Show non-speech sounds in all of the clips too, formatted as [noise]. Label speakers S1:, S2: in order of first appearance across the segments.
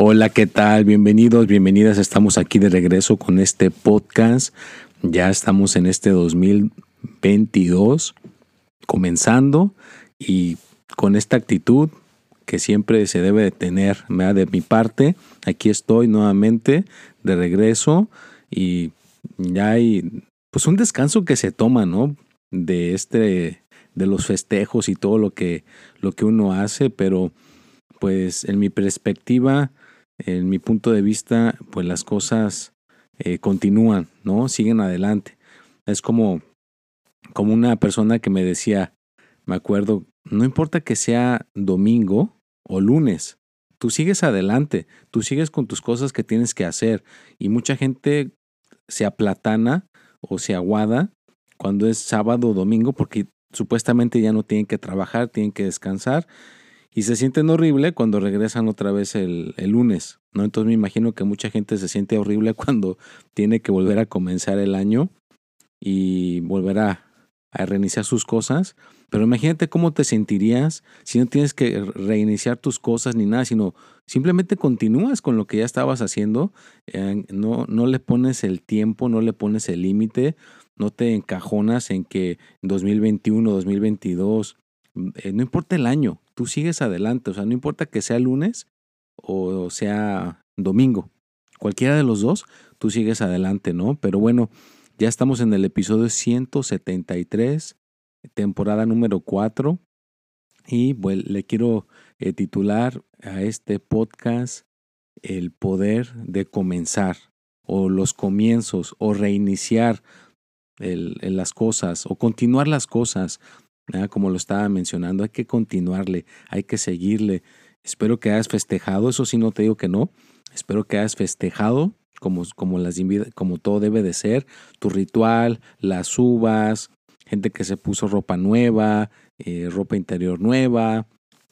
S1: Hola, ¿qué tal? Bienvenidos, bienvenidas. Estamos aquí de regreso con este podcast. Ya estamos en este 2022 comenzando y con esta actitud que siempre se debe de tener de mi parte. Aquí estoy nuevamente de regreso y ya hay pues un descanso que se toma, ¿no? De este de los festejos y todo lo que lo que uno hace, pero pues en mi perspectiva en mi punto de vista, pues las cosas eh, continúan, ¿no? Siguen adelante. Es como, como una persona que me decía, me acuerdo, no importa que sea domingo o lunes, tú sigues adelante, tú sigues con tus cosas que tienes que hacer. Y mucha gente se aplatana o se aguada cuando es sábado o domingo porque supuestamente ya no tienen que trabajar, tienen que descansar y se sienten horrible cuando regresan otra vez el, lunes, ¿no? Entonces me imagino que mucha gente se siente horrible [laughs] cuando tiene que volver a comenzar el año y volver a, reiniciar sus cosas. Pero imagínate cómo te sentirías si no tienes que reiniciar tus cosas ni nada, sino simplemente continúas con lo que ya estabas haciendo, eh, no, no le pones el tiempo, no le pones el límite, no te encajonas en que 2021, 2022, eh, no importa el año, tú sigues adelante, o sea, no importa que sea lunes o sea domingo, cualquiera de los dos, tú sigues adelante, ¿no? Pero bueno, ya estamos en el episodio 173, temporada número 4, y bueno, le quiero eh, titular a este podcast El poder de comenzar, o los comienzos, o reiniciar las cosas, o continuar las cosas como lo estaba mencionando, hay que continuarle, hay que seguirle. Espero que hayas festejado, eso sí no te digo que no, espero que hayas festejado como, como, las, como todo debe de ser, tu ritual, las uvas, gente que se puso ropa nueva, eh, ropa interior nueva,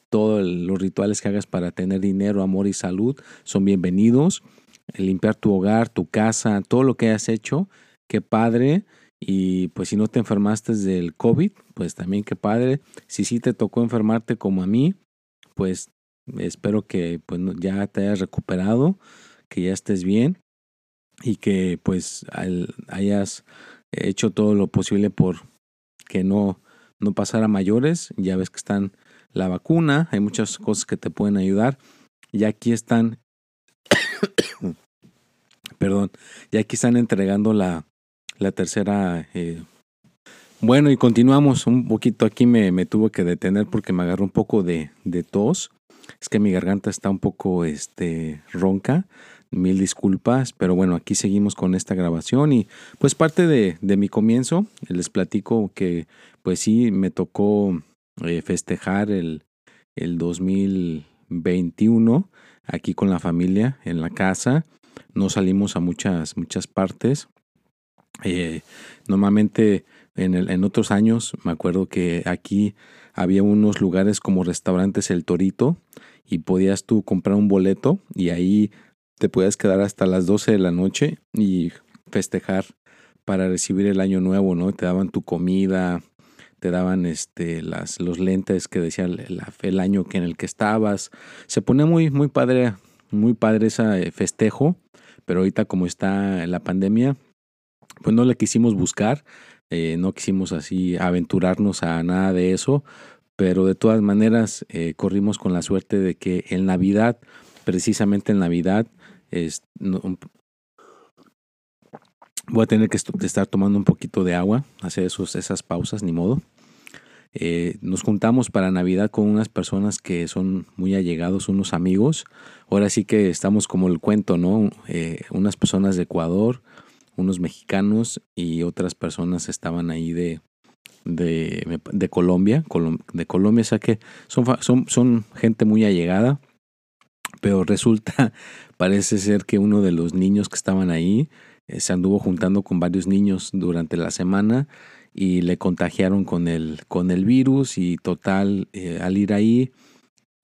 S1: todos los rituales que hagas para tener dinero, amor y salud son bienvenidos. limpiar tu hogar, tu casa, todo lo que hayas hecho, qué padre. Y pues si no te enfermaste del COVID, pues también qué padre. Si sí te tocó enfermarte como a mí, pues espero que pues ya te hayas recuperado, que ya estés bien y que pues hayas hecho todo lo posible por que no, no pasara mayores. Ya ves que están la vacuna, hay muchas cosas que te pueden ayudar. Y aquí están, [coughs] perdón, ya aquí están entregando la, la tercera. Eh, bueno, y continuamos un poquito. Aquí me, me tuve que detener porque me agarró un poco de, de, tos. Es que mi garganta está un poco este, ronca. Mil disculpas, pero bueno, aquí seguimos con esta grabación y pues parte de, de mi comienzo, les platico que pues sí, me tocó eh, festejar el, el 2021 aquí con la familia en la casa. No salimos a muchas, muchas partes. Eh, normalmente en, el, en otros años me acuerdo que aquí había unos lugares como restaurantes El Torito y podías tú comprar un boleto y ahí te podías quedar hasta las 12 de la noche y festejar para recibir el año nuevo, ¿no? Te daban tu comida, te daban este las los lentes que decía el, año que en el que estabas. Se ponía muy muy padre, muy padre ese festejo, pero ahorita como está la pandemia, pues no le quisimos buscar, eh, no quisimos así aventurarnos a nada de eso, pero de todas maneras eh, corrimos con la suerte de que en Navidad, precisamente en Navidad, voy a tener que estar tomando un poquito de agua, hacer esas pausas, ni modo. Eh, nos juntamos para Navidad con unas personas que son muy allegados, unos amigos. Ahora sí que estamos como el cuento, ¿no? Unas personas de Ecuador, unos mexicanos y otras personas estaban ahí de, de, de Colombia. de Colombia, o sea que son, son, son gente muy allegada. Pero resulta, [laughs] parece ser que uno de los niños que estaban ahí eh, se anduvo juntando con varios niños durante la semana y le contagiaron con el, con el virus y total, eh, al ir ahí,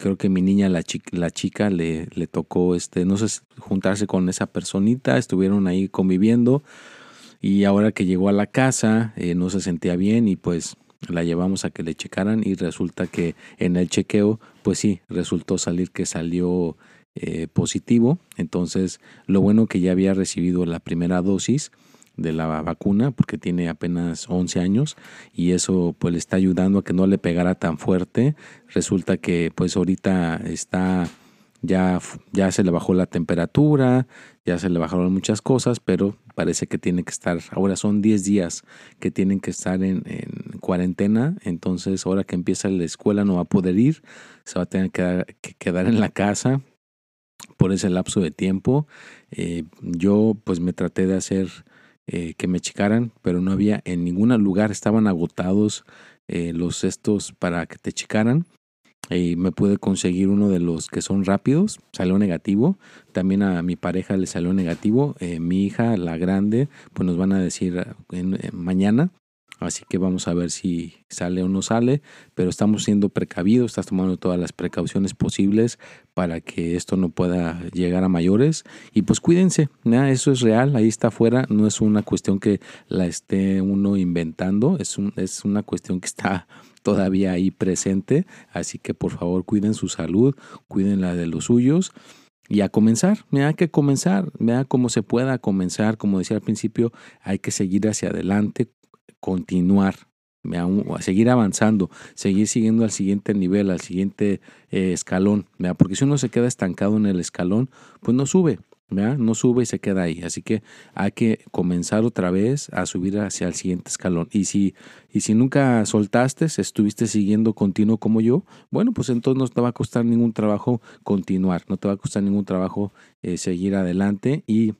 S1: creo que mi niña, la chica, la chica le, le tocó, este, no sé, juntarse con esa personita, estuvieron ahí conviviendo y ahora que llegó a la casa eh, no se sentía bien y pues la llevamos a que le checaran y resulta que en el chequeo, pues sí, resultó salir que salió eh, positivo. Entonces, lo bueno que ya había recibido la primera dosis de la vacuna porque tiene apenas 11 años y eso pues le está ayudando a que no le pegara tan fuerte. Resulta que pues ahorita está ya, ya se le bajó la temperatura, ya se le bajaron muchas cosas, pero parece que tiene que estar, ahora son 10 días que tienen que estar en, cuarentena, entonces ahora que empieza la escuela no va a poder ir, se va a tener que, quedar en la casa por ese lapso de tiempo. Eh, yo pues me traté de hacer eh, que me checaran, pero no había en ningún lugar, estaban agotados eh, los cestos para que te checaran. Y me pude conseguir uno de los que son rápidos, salió negativo. También a mi pareja le salió negativo. Eh, mi hija, la grande, pues nos van a decir mañana Así que vamos a ver si sale o no sale, pero estamos siendo precavidos, estás tomando todas las precauciones posibles para que esto no pueda llegar a mayores. Y pues cuídense, eso es real, ahí está afuera, no es una cuestión que la esté uno inventando, es, un, es una cuestión que está todavía ahí presente. Así que por favor cuiden su salud, cuiden la de los suyos. Y a comenzar, me hay que comenzar, vea como se pueda comenzar, como decía al principio, hay que seguir hacia adelante, continuar, a seguir avanzando, seguir siguiendo al siguiente nivel, al siguiente eh, escalón, porque si uno se queda estancado en el escalón, pues no sube, no sube y se queda ahí. Así que hay que comenzar otra vez a subir hacia el siguiente escalón. Y si, y si nunca soltaste, estuviste siguiendo continuo como yo, bueno, pues entonces no te va a costar ningún trabajo continuar, no te va a costar ningún trabajo eh, seguir adelante y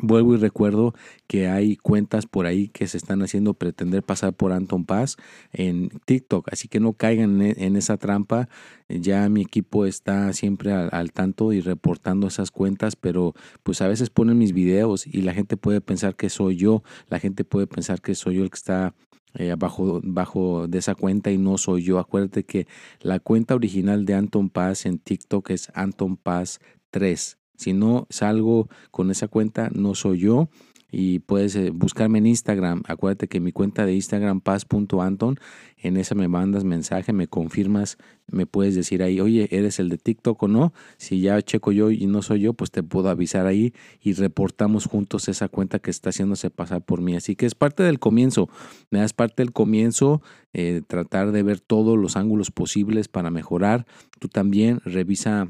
S1: Vuelvo y recuerdo que hay cuentas por ahí que se están haciendo pretender pasar por Anton Paz en TikTok, así que no caigan en esa trampa. Ya mi equipo está siempre al, tanto y reportando esas cuentas, pero pues a veces ponen mis videos y la gente puede pensar que soy yo, la gente puede pensar que soy yo el que está eh, bajo, bajo de esa cuenta y no soy yo. Acuérdate que la cuenta original de Anton Paz en TikTok es Anton Paz 3. Si no salgo con esa cuenta, no soy yo. Y puedes eh, buscarme en Instagram. Acuérdate que mi cuenta de Instagram, paz.anton, en esa me mandas mensaje, me confirmas, me puedes decir ahí, oye, ¿eres el de TikTok o no? Si ya checo yo y no soy yo, pues te puedo avisar ahí y reportamos juntos esa cuenta que está haciéndose pasar por mí. Así que es parte del comienzo, me das parte del comienzo, eh, tratar de ver todos los ángulos posibles para mejorar. Tú también revisa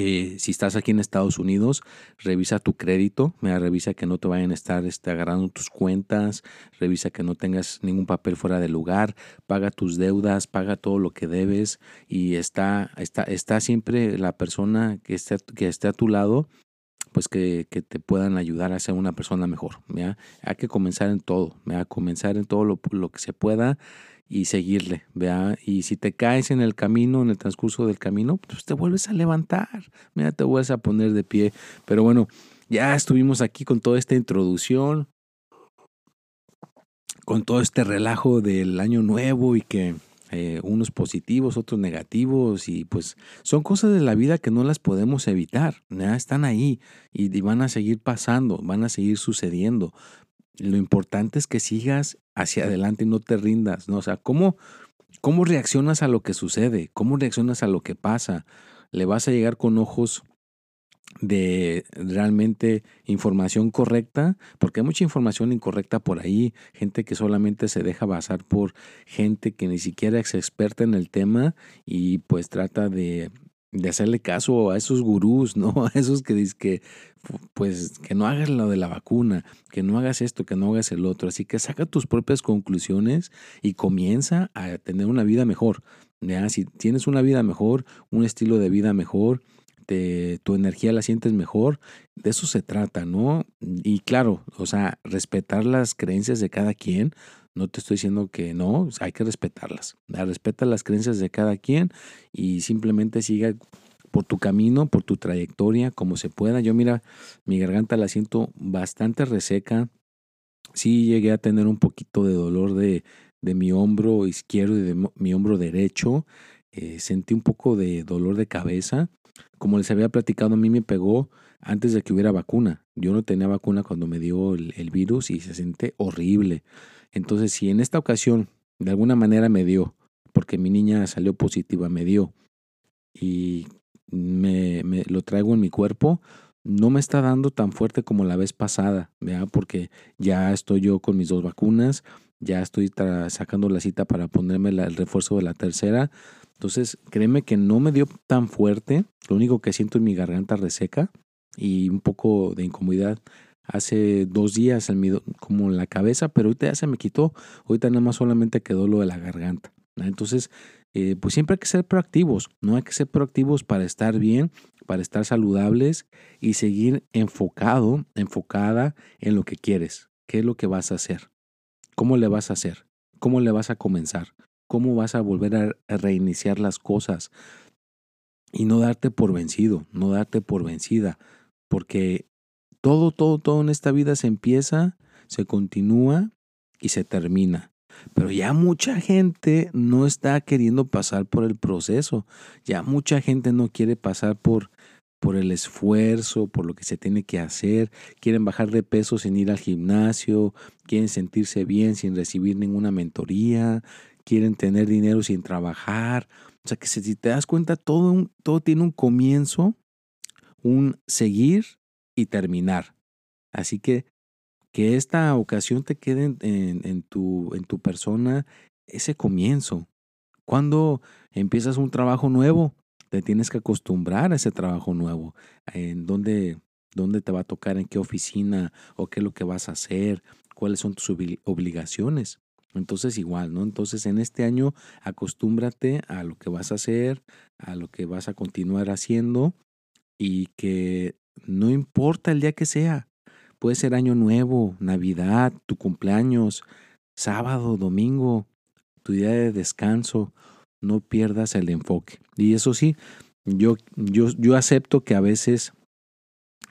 S1: eh, si estás aquí en Estados Unidos, revisa tu crédito, revisa que no te vayan a estar este, agarrando tus cuentas, revisa que no tengas ningún papel fuera de lugar, paga tus deudas, paga todo lo que debes y está, está, está siempre la persona que esté, que esté a tu lado pues que, que, te puedan ayudar a ser una persona mejor. Hay que comenzar en todo, ¿ya? comenzar en todo lo, lo que se pueda y seguirle, vea, y si te caes en el camino, en el transcurso del camino, pues te vuelves a levantar, mira, te vuelves a poner de pie. Pero bueno, ya estuvimos aquí con toda esta introducción, con todo este relajo del año nuevo y que eh, unos positivos, otros negativos, y pues son cosas de la vida que no las podemos evitar, ¿ya? están ahí y, y van a seguir pasando, van a seguir sucediendo. Lo importante es que sigas hacia adelante y no te rindas, ¿no? O sea, ¿cómo, cómo reaccionas a lo que sucede? ¿Cómo reaccionas a lo que pasa? ¿Le vas a llegar con ojos de realmente información correcta, porque hay mucha información incorrecta por ahí, gente que solamente se deja basar por gente que ni siquiera es experta en el tema y pues trata de, de hacerle caso a esos gurús, ¿no? [laughs] A esos que dicen que pues que no hagas lo de la vacuna, que no hagas esto, que no hagas el otro. Así que saca tus propias conclusiones y comienza a tener una vida mejor. ¿ya? Si tienes una vida mejor, un estilo de vida mejor, tu energía la sientes mejor, de eso se trata, ¿no? Y claro, o sea, respetar las creencias de cada quien, no te estoy diciendo que no, hay que respetarlas. Respeta las creencias de cada quien y simplemente siga por tu camino, por tu trayectoria, como se pueda. Yo mira, mi garganta la siento bastante reseca. Sí llegué a tener un poquito de dolor de, de mi hombro izquierdo y de mi hombro derecho. Eh, sentí un poco de dolor de cabeza. Como les había platicado, a mí me pegó antes de que hubiera vacuna. Yo no tenía vacuna cuando me dio el, virus y se siente horrible. Entonces, si en esta ocasión de alguna manera me dio, porque mi niña salió positiva, me dio, y me, me, lo traigo en mi cuerpo, no me está dando tan fuerte como la vez pasada, porque ya estoy yo con mis dos vacunas, ya estoy sacando la cita para ponerme el refuerzo de la tercera, entonces, créeme que no me dio tan fuerte. Lo único que siento en mi garganta reseca y un poco de incomodidad hace dos días en mi, como en la cabeza, pero ahorita ya se me quitó. Ahorita nada más solamente quedó lo de la garganta. Entonces, eh, pues siempre hay que ser proactivos, ¿no? Hay que ser proactivos para estar bien, para estar saludables y seguir enfocado, enfocada en lo que quieres. ¿Qué es lo que vas a hacer? ¿Cómo le vas a hacer? ¿Cómo le vas a comenzar? cómo vas a volver a reiniciar las cosas y no darte por vencido, no darte por vencida, porque todo, todo, todo en esta vida se empieza, se continúa y se termina. Pero ya mucha gente no está queriendo pasar por el proceso, ya mucha gente no quiere pasar por por el esfuerzo, por lo que se tiene que hacer, quieren bajar de peso sin ir al gimnasio, quieren sentirse bien sin recibir ninguna mentoría, quieren tener dinero sin trabajar. O sea que si te das cuenta, todo, todo tiene un comienzo, un seguir y terminar. Así que que esta ocasión te quede en, tu, en tu persona ese comienzo. Cuando empiezas un trabajo nuevo, te tienes que acostumbrar a ese trabajo nuevo, en dónde, dónde te va a tocar, en qué oficina o qué es lo que vas a hacer, cuáles son tus obligaciones. Entonces igual, ¿no? Entonces en este año acostúmbrate a lo que vas a hacer, a lo que vas a continuar haciendo y que no importa el día que sea, puede ser año nuevo, Navidad, tu cumpleaños, sábado, domingo, tu día de descanso, no pierdas el enfoque. Y eso sí, yo, yo, yo acepto que a veces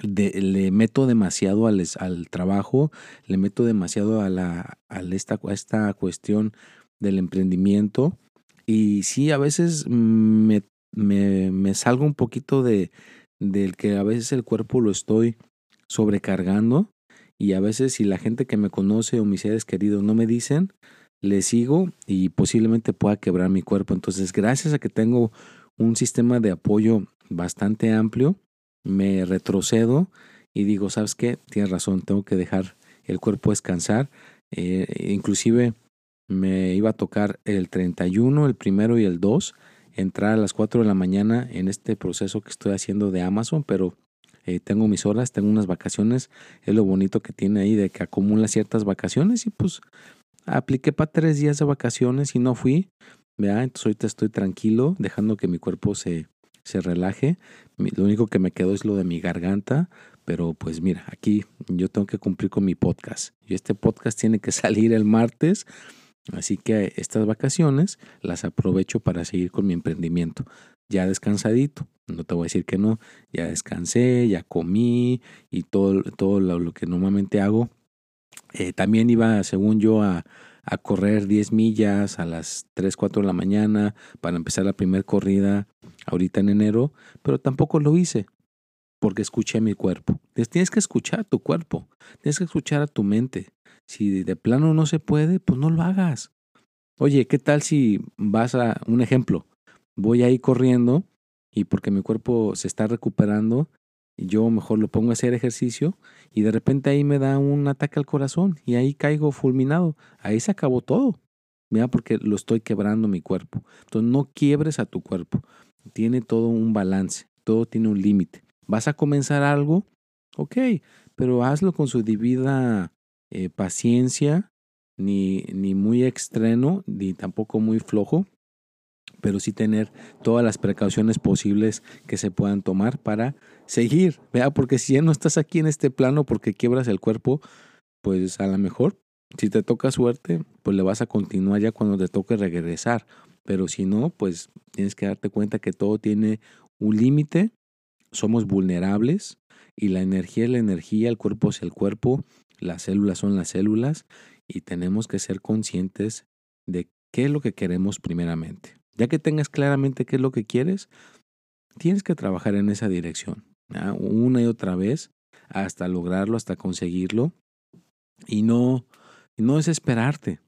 S1: le meto demasiado al, al, trabajo, le meto demasiado a, la, a, esta, esta cuestión del emprendimiento. Y sí, a veces me, me, me salgo un poquito de del que a veces el cuerpo lo estoy sobrecargando y a veces si la gente que me conoce o mis seres queridos no me dicen, le sigo y posiblemente pueda quebrar mi cuerpo. Entonces, gracias a que tengo un sistema de apoyo bastante amplio, me retrocedo y digo, ¿sabes qué? Tienes razón, tengo que dejar el cuerpo descansar. Eh, inclusive me iba a tocar el 31, el primero y el 2, entrar a las 4 de la mañana en este proceso que estoy haciendo de Amazon, pero eh, tengo mis horas, tengo unas vacaciones, es lo bonito que tiene ahí de que acumula ciertas vacaciones y pues apliqué para tres días de vacaciones y no fui, ¿vea? entonces ahorita estoy tranquilo, dejando que mi cuerpo se, se relaje. Lo único que me quedó es lo de mi garganta, pero pues mira, aquí yo tengo que cumplir con mi podcast. Y este podcast tiene que [laughs] salir el martes, así que estas vacaciones las aprovecho para seguir con mi emprendimiento. Ya descansadito, no te voy a decir que no, ya descansé, ya comí y todo, todo lo, que normalmente hago. Eh, también iba, según yo, a, a correr 10 millas a las 3, 4 de la mañana para empezar la primera corrida ahorita en enero, pero tampoco lo hice porque escuché mi cuerpo. Tienes que escuchar a tu cuerpo, tienes que escuchar a tu mente. Si de plano no se puede, pues no lo hagas. Oye, ¿qué tal si vas a un ejemplo? Voy ahí corriendo y porque mi cuerpo se está recuperando, yo mejor lo pongo a hacer ejercicio y de repente ahí me da un ataque al corazón y ahí caigo fulminado. Ahí se acabó todo. Mira, porque lo estoy quebrando mi cuerpo. Entonces no quiebres a tu cuerpo. Tiene todo un balance, todo tiene un límite. ¿Vas a comenzar algo? Ok, pero hazlo con su debida eh, paciencia, ni, ni muy extremo, ni tampoco muy flojo, pero sí tener todas las precauciones posibles que se puedan tomar para seguir, vea, porque si ya no estás aquí en este plano porque quiebras el cuerpo, pues a lo mejor si te toca suerte, pues le vas a continuar ya cuando te toque regresar, pero si no, pues tienes que darte cuenta que todo tiene un límite, somos vulnerables y la energía es la energía, el cuerpo es el cuerpo, las células son las células y tenemos que ser conscientes de qué es lo que queremos primeramente. Ya que tengas claramente qué es lo que quieres, tienes que trabajar en esa dirección, una y otra vez, hasta lograrlo, hasta conseguirlo. Y no, no desesperarte,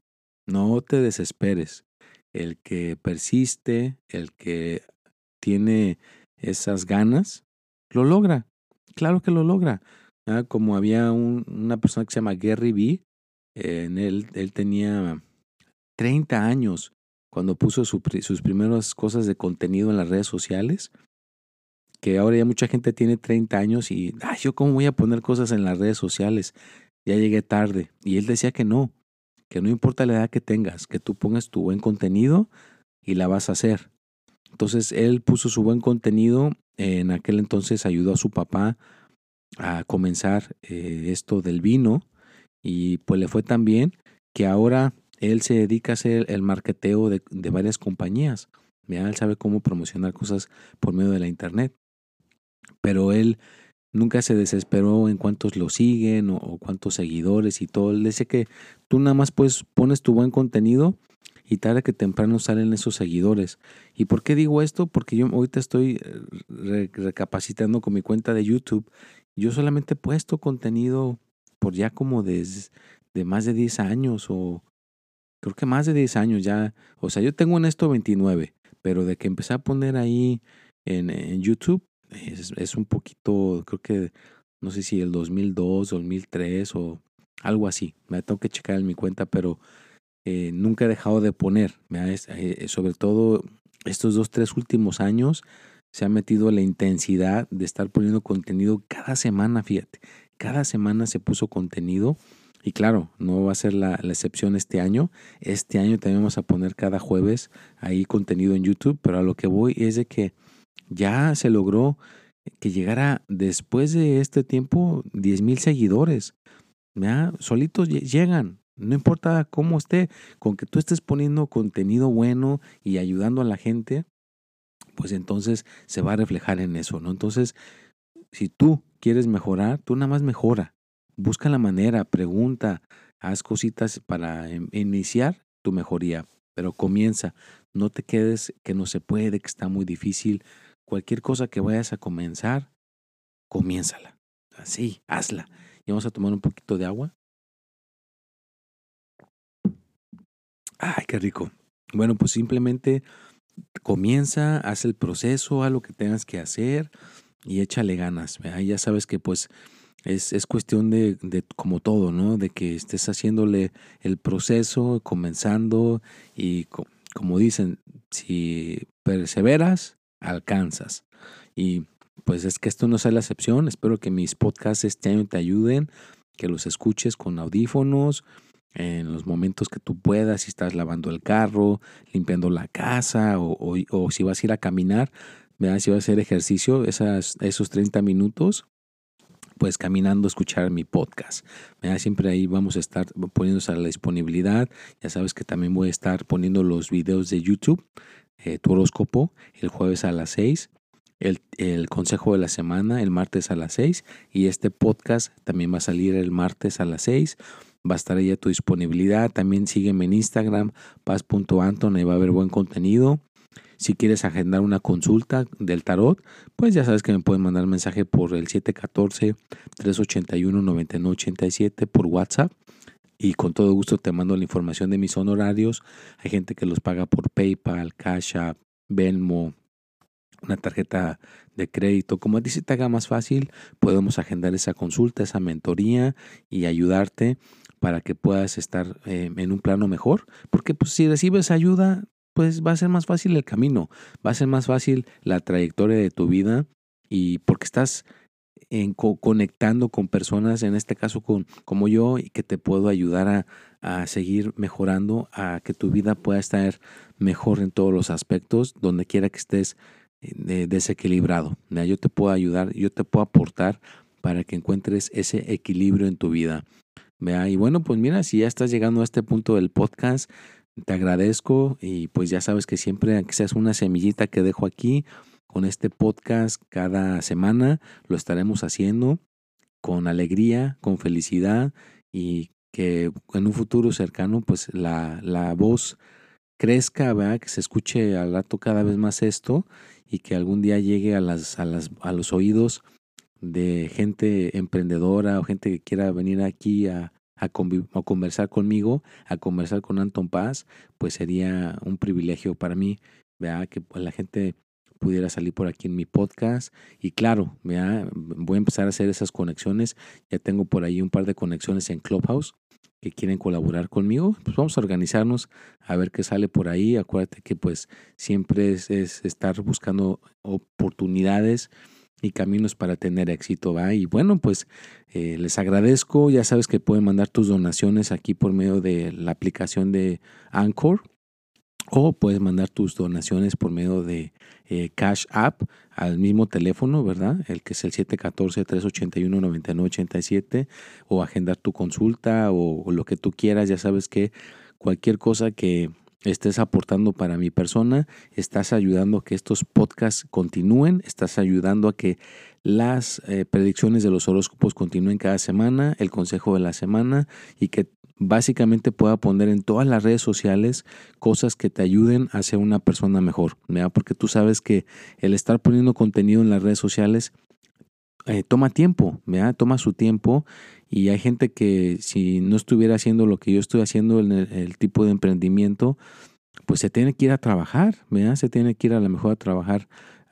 S1: no te desesperes. El que persiste, el que tiene esas ganas, lo logra. Claro que lo logra. Como había una persona que se llama Gary B. en él, él tenía 30 años cuando puso sus primeras cosas de contenido en las redes sociales, que ahora ya mucha gente tiene 30 años y, yo cómo voy a poner cosas en las redes sociales, ya llegué tarde. Y él decía que no, que no importa la edad que tengas, que tú pongas tu buen contenido y la vas a hacer. Entonces él puso su buen contenido, en aquel entonces ayudó a su papá a comenzar eh, esto del vino y pues le fue tan bien que ahora él se dedica a hacer el marketeo de, varias compañías. Él sabe cómo promocionar cosas por medio de la internet. Pero él nunca se desesperó en cuántos lo siguen o, cuántos seguidores y todo. Él dice que tú nada más pues pones tu buen contenido y tarde que temprano salen esos seguidores. ¿Y por qué digo esto? Porque yo ahorita estoy eh, recapacitando con mi cuenta de YouTube. Yo solamente he puesto contenido por ya como de, de más de 10 años o, creo que más de 10 años ya. O sea, yo tengo en esto 29, pero de que empecé a poner ahí en, YouTube es, es, un poquito, creo que, no sé si el 2002, 2003 o algo así. Me tengo que checar en mi cuenta, pero eh, nunca he dejado de poner. Eh, sobre todo estos dos, tres últimos años se ha metido la intensidad de estar poniendo contenido cada semana, fíjate. Cada semana se puso contenido y claro, no va a ser la, excepción este año. Este año también vamos a poner cada jueves ahí contenido en YouTube, pero a lo que voy es de que ya se logró que llegara después de este tiempo 10 mil seguidores. Solitos llegan, no importa cómo esté, con que tú estés poniendo contenido bueno y ayudando a la gente, pues entonces se va a reflejar en eso, ¿no? Entonces, si tú quieres mejorar, tú nada más mejora busca la manera, pregunta, haz cositas para iniciar tu mejoría, pero comienza, no te quedes que no se puede, que está muy difícil. Cualquier cosa que vayas a comenzar, comiénzala. Así, hazla. Y vamos a tomar un poquito de agua. Ay, qué rico. Bueno, pues simplemente comienza, haz el proceso, haz lo que tengas que hacer y échale ganas. Ya sabes que pues es, es cuestión de, como todo, ¿no? De que estés haciéndole el proceso, comenzando y como dicen, si perseveras, alcanzas. Y pues es que esto no sea la excepción. Espero que mis podcasts este año te ayuden, que los escuches con audífonos en los momentos que tú puedas, si estás lavando el carro, limpiando la casa o, o, si vas a ir a caminar, si vas a hacer ejercicio, esas, esos 30 minutos pues caminando escuchar mi podcast. Siempre ahí vamos a estar poniéndose a la disponibilidad. Ya sabes que también voy a estar poniendo los videos de YouTube, eh, tu horóscopo, el jueves a las 6. El, el, consejo de la semana el martes a las 6 y este podcast también va a salir el martes a las 6 va a estar ahí a tu disponibilidad también sígueme en Instagram paz.anton ahí va a haber buen contenido si quieres agendar una consulta del tarot, pues ya sabes que me pueden mandar mensaje por el 714-381-9987 por WhatsApp. Y con todo gusto te mando la información de mis honorarios. Hay gente que los paga por PayPal, Cash App, Venmo, una tarjeta de crédito. Como a ti se te haga más fácil, podemos agendar esa consulta, esa mentoría y ayudarte para que puedas estar eh, en un plano mejor. Porque pues, si recibes ayuda, pues va a ser más fácil el camino, va a ser más fácil la trayectoria de tu vida y porque estás conectando con personas, en este caso con, como yo, y que te puedo ayudar a, a, seguir mejorando, a que tu vida pueda estar mejor en todos los aspectos, donde quiera que estés desequilibrado. Yo te puedo ayudar, yo te puedo aportar para que encuentres ese equilibrio en tu vida. Y bueno, pues mira, si ya estás llegando a este punto del podcast, te agradezco y pues ya sabes que siempre, aunque seas una semillita que dejo aquí, con este podcast cada semana lo estaremos haciendo con alegría, con felicidad y que en un futuro cercano pues la, la voz crezca, ¿verdad? que se escuche al rato cada vez más esto y que algún día llegue a, las, a, las, a los oídos de gente emprendedora o gente que quiera venir aquí a, a, conversar conmigo, a conversar con Anton Paz, pues sería un privilegio para mí, vea que la gente pudiera salir por aquí en mi podcast. Y claro, vea voy a empezar a hacer esas conexiones. Ya tengo por ahí un par de conexiones en Clubhouse que quieren colaborar conmigo, pues vamos a organizarnos a ver qué sale por ahí. Acuérdate que pues siempre es, es estar buscando oportunidades y caminos para tener éxito, ¿va? Y bueno, pues eh, les agradezco, ya sabes que pueden mandar tus donaciones aquí por medio de la aplicación de Anchor o puedes mandar tus donaciones por medio de eh, Cash App al mismo teléfono, ¿verdad? El que es el 714-381-9987 o agendar tu consulta o, o lo que tú quieras, ya sabes que cualquier cosa que estés aportando para mi persona, estás ayudando a que estos podcasts continúen, estás ayudando a que las eh, predicciones de los horóscopos continúen cada semana, el consejo de la semana y que básicamente pueda poner en todas las redes sociales cosas que te ayuden a ser una persona mejor, porque tú sabes que el estar poniendo contenido en las redes sociales eh, toma tiempo, toma su tiempo y hay gente que si no estuviera haciendo lo que yo estoy haciendo en el, tipo de emprendimiento, pues se tiene que ir a trabajar, ¿verdad? Se tiene que ir a lo mejor a trabajar,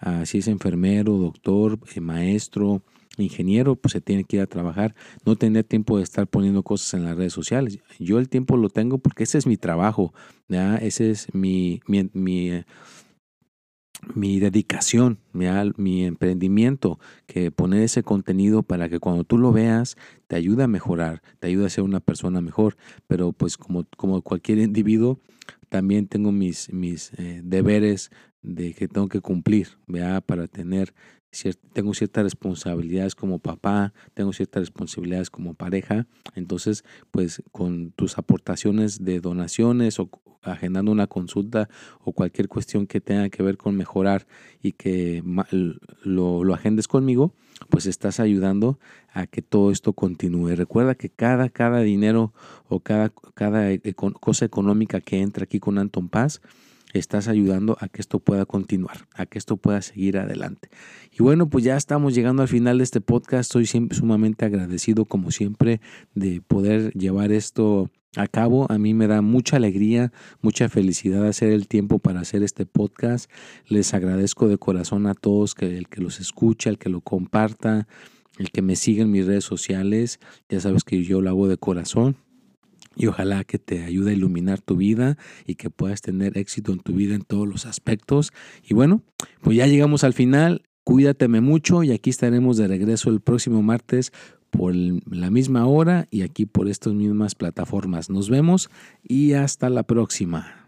S1: uh, si es enfermero, doctor, eh, maestro, ingeniero, pues se tiene que ir a trabajar, no tener tiempo de estar poniendo cosas en las redes sociales. Yo el tiempo lo tengo porque ese es mi trabajo, ¿verdad? Ese es mi, mi, mi eh, mi dedicación, mi, mi, emprendimiento, que poner ese contenido para que cuando tú lo veas te ayude a mejorar, te ayude a ser una persona mejor. Pero pues como, como cualquier individuo, también tengo mis, mis eh, deberes de que tengo que cumplir, ¿vea? para tener tengo ciertas responsabilidades como papá, tengo ciertas responsabilidades como pareja, entonces pues con tus aportaciones de donaciones o agendando una consulta o cualquier cuestión que tenga que ver con mejorar y que lo, lo agendes conmigo, pues estás ayudando a que todo esto continúe. Recuerda que cada, cada dinero o cada, cada cosa económica que entra aquí con Anton Paz, estás ayudando a que esto pueda continuar, a que esto pueda seguir adelante. Y bueno, pues ya estamos llegando al final de este podcast. Siempre sumamente agradecido, como siempre, de poder llevar esto a cabo. A mí me da mucha alegría, mucha felicidad hacer el tiempo para hacer este podcast. Les agradezco de corazón a todos que el que los escucha, el que lo comparta, el que me siga en mis redes sociales. Ya sabes que yo lo hago de corazón y ojalá que te ayude a iluminar tu vida y que puedas tener éxito en tu vida en todos los aspectos. Y bueno, pues ya llegamos al final. Cuídateme mucho y aquí estaremos de regreso el próximo martes por la misma hora y aquí por estas mismas plataformas. Nos vemos y hasta la próxima.